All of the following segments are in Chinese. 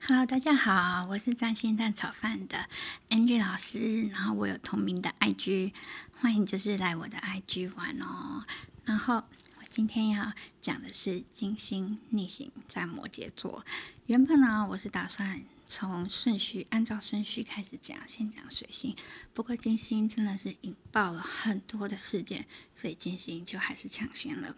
Hello，大家好，我是占星蛋炒饭的 Angie 老师，然后我有同名的 IG，欢迎就是来我的 IG 玩哦。然后我今天要讲的是金星逆行在摩羯座。原本呢，我是打算从顺序按照顺序开始讲，先讲水星。不过金星真的是引爆了很多的事件，所以金星就还是抢先了。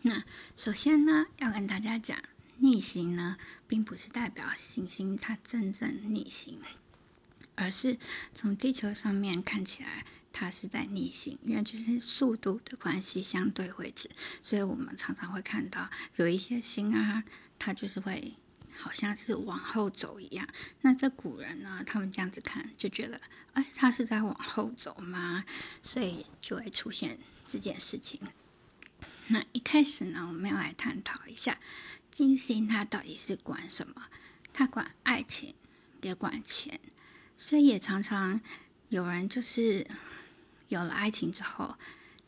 那首先呢，要跟大家讲。逆行呢，并不是代表行星它真正逆行，而是从地球上面看起来它是在逆行，因为就是速度的关系相对位置，所以我们常常会看到有一些星啊，它就是会好像是往后走一样。那这古人呢，他们这样子看就觉得，哎，它是在往后走吗？所以就会出现这件事情。那一开始呢，我们要来探讨一下。金星它到底是管什么？它管爱情，也管钱，所以也常常有人就是有了爱情之后，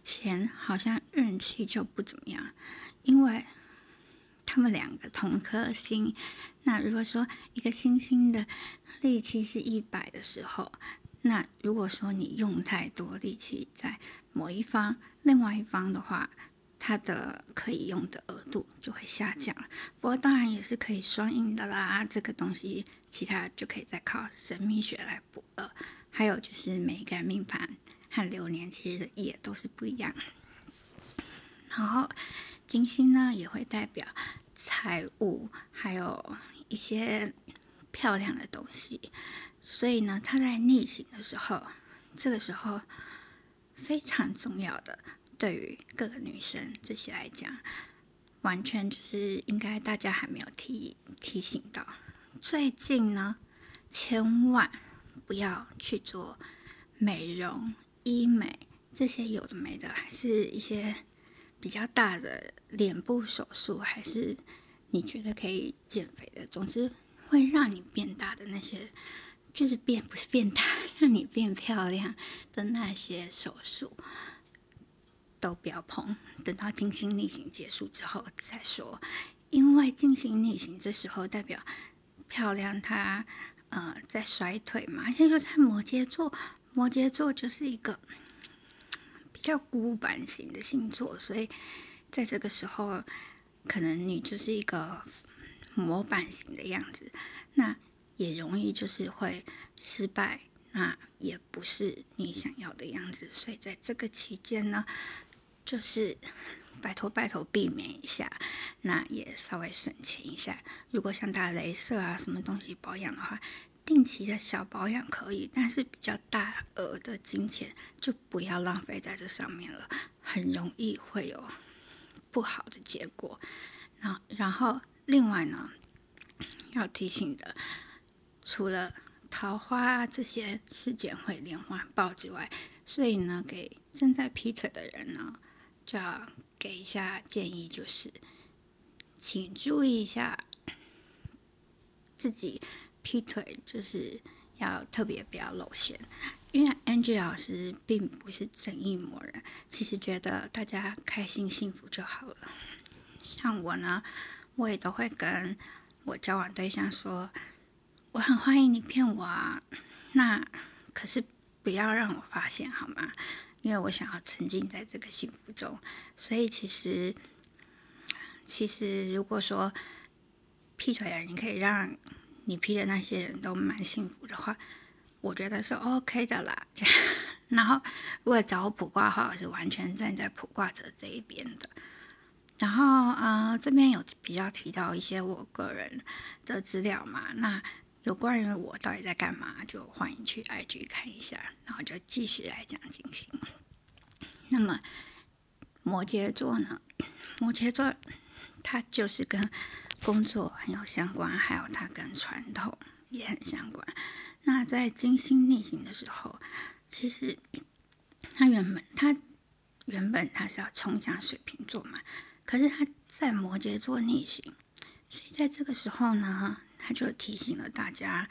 钱好像运气就不怎么样，因为他们两个同颗星。那如果说一个星星的力气是一百的时候，那如果说你用太多力气在某一方，另外一方的话。它的可以用的额度就会下降，不过当然也是可以双赢的啦。这个东西其他就可以再靠神秘学来补了。还有就是每个人命盘和流年其实也都是不一样。然后金星呢也会代表财务，还有一些漂亮的东西。所以呢，它在逆行的时候，这个时候非常重要的。对于各个女生这些来讲，完全就是应该大家还没有提提醒到。最近呢，千万不要去做美容、医美这些有的没的，还是一些比较大的脸部手术，还是你觉得可以减肥的，总之会让你变大的那些，就是变不是变大，让你变漂亮的那些手术。都不要碰，等到金星逆行结束之后再说。因为金星逆行这时候代表漂亮，它呃在衰退嘛。现在就在摩羯座，摩羯座就是一个比较古板型的星座，所以在这个时候，可能你就是一个模板型的样子，那也容易就是会失败，那也不是你想要的样子。所以在这个期间呢。就是拜托拜托避免一下，那也稍微省钱一下。如果想打镭射啊什么东西保养的话，定期的小保养可以，但是比较大额的金钱就不要浪费在这上面了，很容易会有不好的结果。然然后另外呢，要提醒的，除了桃花这些事件会连环爆之外，所以呢，给正在劈腿的人呢。就要给一下建议，就是请注意一下自己劈腿，就是要特别不要露馅。因为 Angie 老师并不是正义魔人，其实觉得大家开心幸福就好了。像我呢，我也都会跟我交往对象说，我很欢迎你骗我啊，那可是不要让我发现好吗？因为我想要沉浸在这个幸福中，所以其实其实如果说劈腿了，你可以让你劈的那些人都蛮幸福的话，我觉得是 OK 的啦。然后如果找我卜卦的话，我是完全站在卜卦者这一边的。然后呃这边有比较提到一些我个人的资料嘛，那。有关于我到底在干嘛，就欢迎去 IG 看一下，然后就继续来讲金星。那么摩羯座呢？摩羯座它就是跟工作很有相关，还有它跟传统也很相关。那在金星逆行的时候，其实它原本它原本它是要冲向水瓶座嘛，可是它在摩羯座逆行，所以在这个时候呢。他就提醒了大家，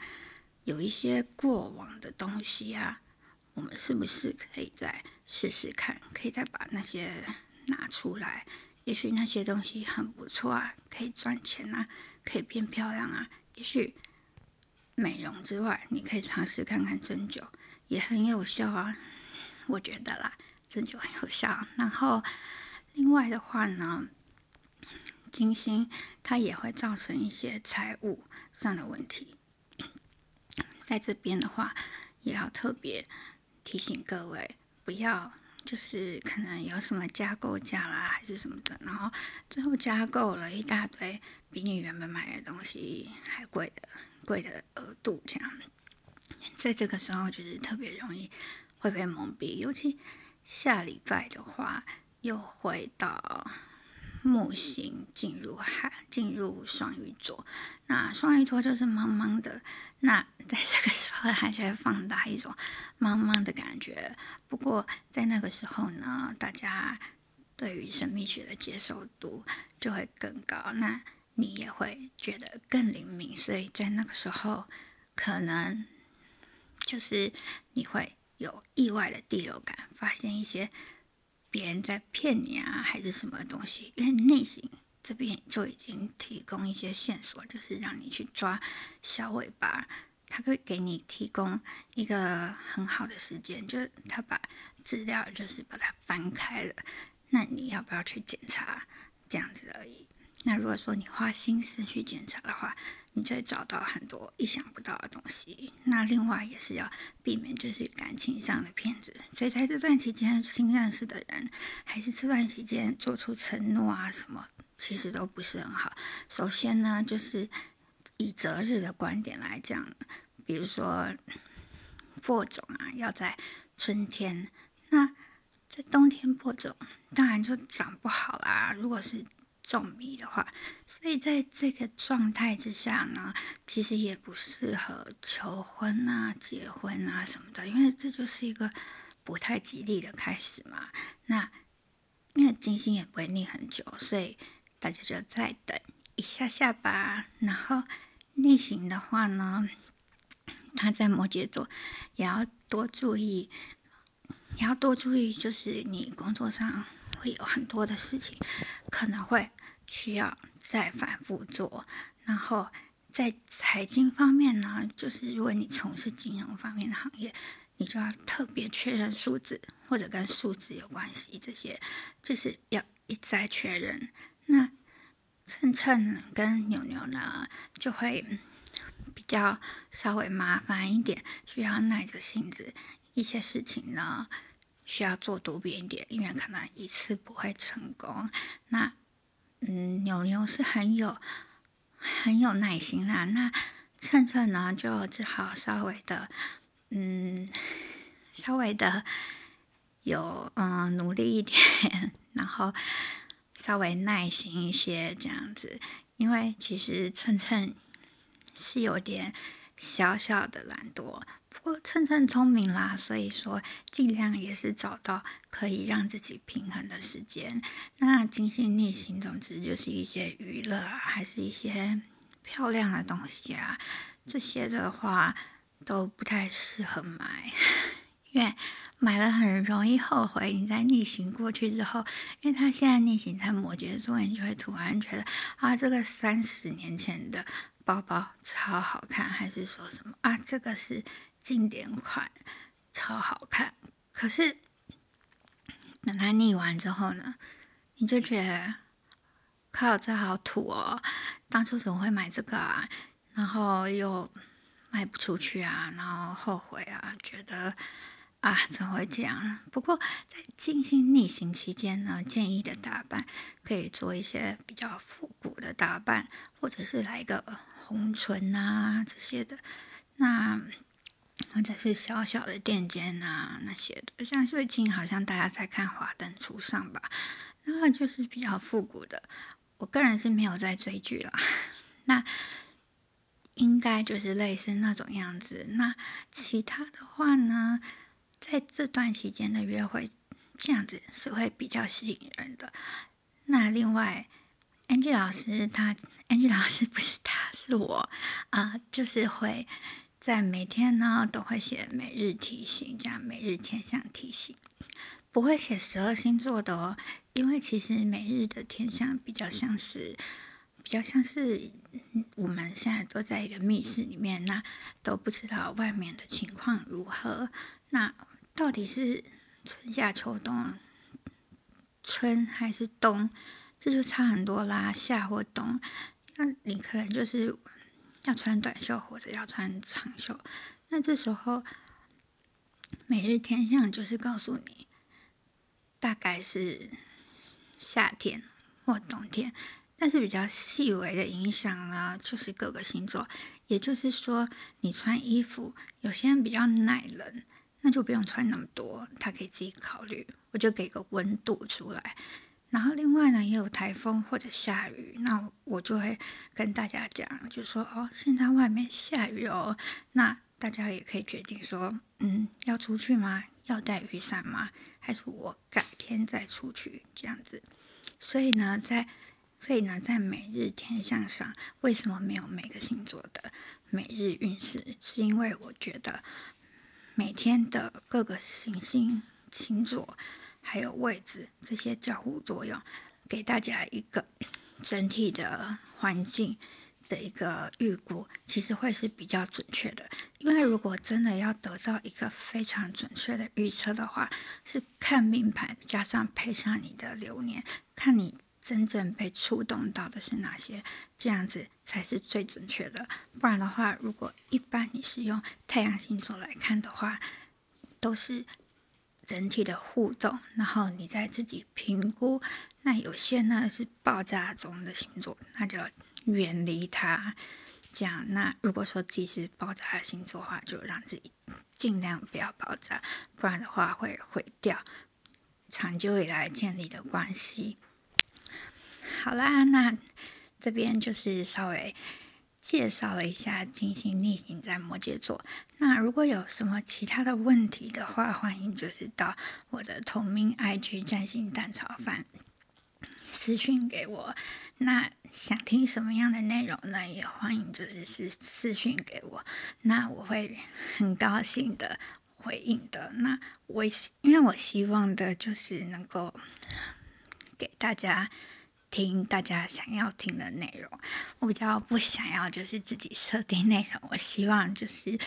有一些过往的东西啊，我们是不是可以再试试看，可以再把那些拿出来？也许那些东西很不错啊，可以赚钱啊，可以变漂亮啊，也许美容之外，你可以尝试看看针灸，也很有效啊，我觉得啦，针灸很有效。然后另外的话呢，金星它也会造成一些财务上的问题，在这边的话，也要特别提醒各位，不要。就是可能有什么加购价啦，还是什么的，然后最后加购了一大堆比你原本买的东西还贵的贵的额度，这样，在这个时候就是特别容易会被蒙蔽，尤其下礼拜的话又会到。木星进入海，进入双鱼座，那双鱼座就是茫茫的，那在这个时候它就会放大一种茫茫的感觉。不过在那个时候呢，大家对于神秘学的接受度就会更高，那你也会觉得更灵敏，所以在那个时候可能就是你会有意外的第六感，发现一些。别人在骗你啊，还是什么东西？因为内心这边就已经提供一些线索，就是让你去抓小尾巴。他会给你提供一个很好的时间，就是他把资料就是把它翻开了，那你要不要去检查？这样子而已。那如果说你花心思去检查的话，你就会找到很多意想不到的东西。那另外也是要避免就是感情上的骗子。所以在这段期间新认识的人，还是这段期间做出承诺啊什么，其实都不是很好。首先呢，就是以择日的观点来讲，比如说播种啊，要在春天。那在冬天播种，当然就长不好啦。如果是重迷的话，所以在这个状态之下呢，其实也不适合求婚啊、结婚啊什么的，因为这就是一个不太吉利的开始嘛。那因为金星也不会逆很久，所以大家就再等一下下吧。然后逆行的话呢，他在摩羯座也要多注意，也要多注意，就是你工作上。会有很多的事情可能会需要再反复做，然后在财经方面呢，就是如果你从事金融方面的行业，你就要特别确认数字或者跟数字有关系这些，就是要一再确认。那蹭蹭跟牛牛呢，就会比较稍微麻烦一点，需要耐着性子，一些事情呢。需要做多变一点，因为可能一次不会成功。那，嗯，牛牛是很有很有耐心啦。那趁趁呢，就只好稍微的，嗯，稍微的有嗯努力一点，然后稍微耐心一些这样子。因为其实趁趁是有点小小的懒惰。我趁趁聪明啦，所以说尽量也是找到可以让自己平衡的时间。那金星逆行，总之就是一些娱乐，还是一些漂亮的东西啊，这些的话都不太适合买，因为买了很容易后悔。你在逆行过去之后，因为他现在逆行在摩羯座，你就会突然觉得啊，这个三十年前的包包超好看，还是说什么啊，这个是。经典款超好看，可是等它腻完之后呢，你就觉得靠这好土哦，当初怎么会买这个啊？然后又卖不出去啊，然后后悔啊，觉得啊怎么会这样？不过在进行逆行期间呢，建议的打扮可以做一些比较复古的打扮，或者是来一个红唇啊这些的，那。或者是小小的垫肩啊那些的，像最近好像大家在看《华灯初上》吧，那就是比较复古的。我个人是没有在追剧啦，那应该就是类似那种样子。那其他的话呢，在这段期间的约会，这样子是会比较吸引人的。那另外，Angie 老师他，Angie 老师不是他是我啊，就是会。在每天呢都会写每日提醒，这样每日天象提醒，不会写十二星座的哦，因为其实每日的天象比较像是比较像是我们现在都在一个密室里面，那都不知道外面的情况如何。那到底是春夏秋冬，春还是冬，这就差很多啦。夏或冬，那你可能就是要穿短袖或者要穿长袖。那这时候每日天象就是告诉你，大概是夏天或冬天。但是比较细微的影响呢，就是各个星座。也就是说，你穿衣服，有些人比较耐冷，那就不用穿那么多，他可以自己考虑。我就给个温度出来。然后另外呢，也有台风或者下雨，那我就会跟大家讲，就说哦，现在外面下雨哦，那大家也可以决定说，嗯，要出去吗？要带雨伞吗？还是我改天再出去这样子？所以呢，在所以呢，在每日天象上，为什么没有每个星座的每日运势？是因为我觉得每天的各个行星、星座还有位置这些交互作用，给大家一个整体的环境的一个预估，其实会是比较准确的。因为如果真的要得到一个非常准确的预测的话，是看命盘加上配上你的流年，看你。真正被触动到的是哪些？这样子才是最准确的。不然的话，如果一般你是用太阳星座来看的话，都是整体的互动，然后你再自己评估。那有些呢是爆炸中的星座，那就远离它。这样，那如果说自己是爆炸的星座的话，就让自己尽量不要爆炸，不然的话会毁掉长久以来建立的关系。好啦，那这边就是稍微介绍了一下金星逆行在摩羯座。那如果有什么其他的问题的话，欢迎就是到我的同名 IG 占星蛋炒饭私讯给我。那想听什么样的内容呢？也欢迎就是私私讯给我，那我会很高兴的回应的。那我因为我希望的就是能够给大家。听大家想要听的内容，我比较不想要就是自己设定内容，我希望就是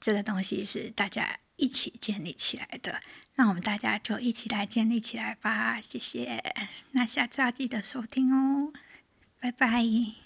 这个东西是大家一起建立起来的，那我们大家就一起来建立起来吧，谢谢，那下次要记得收听哦，拜拜。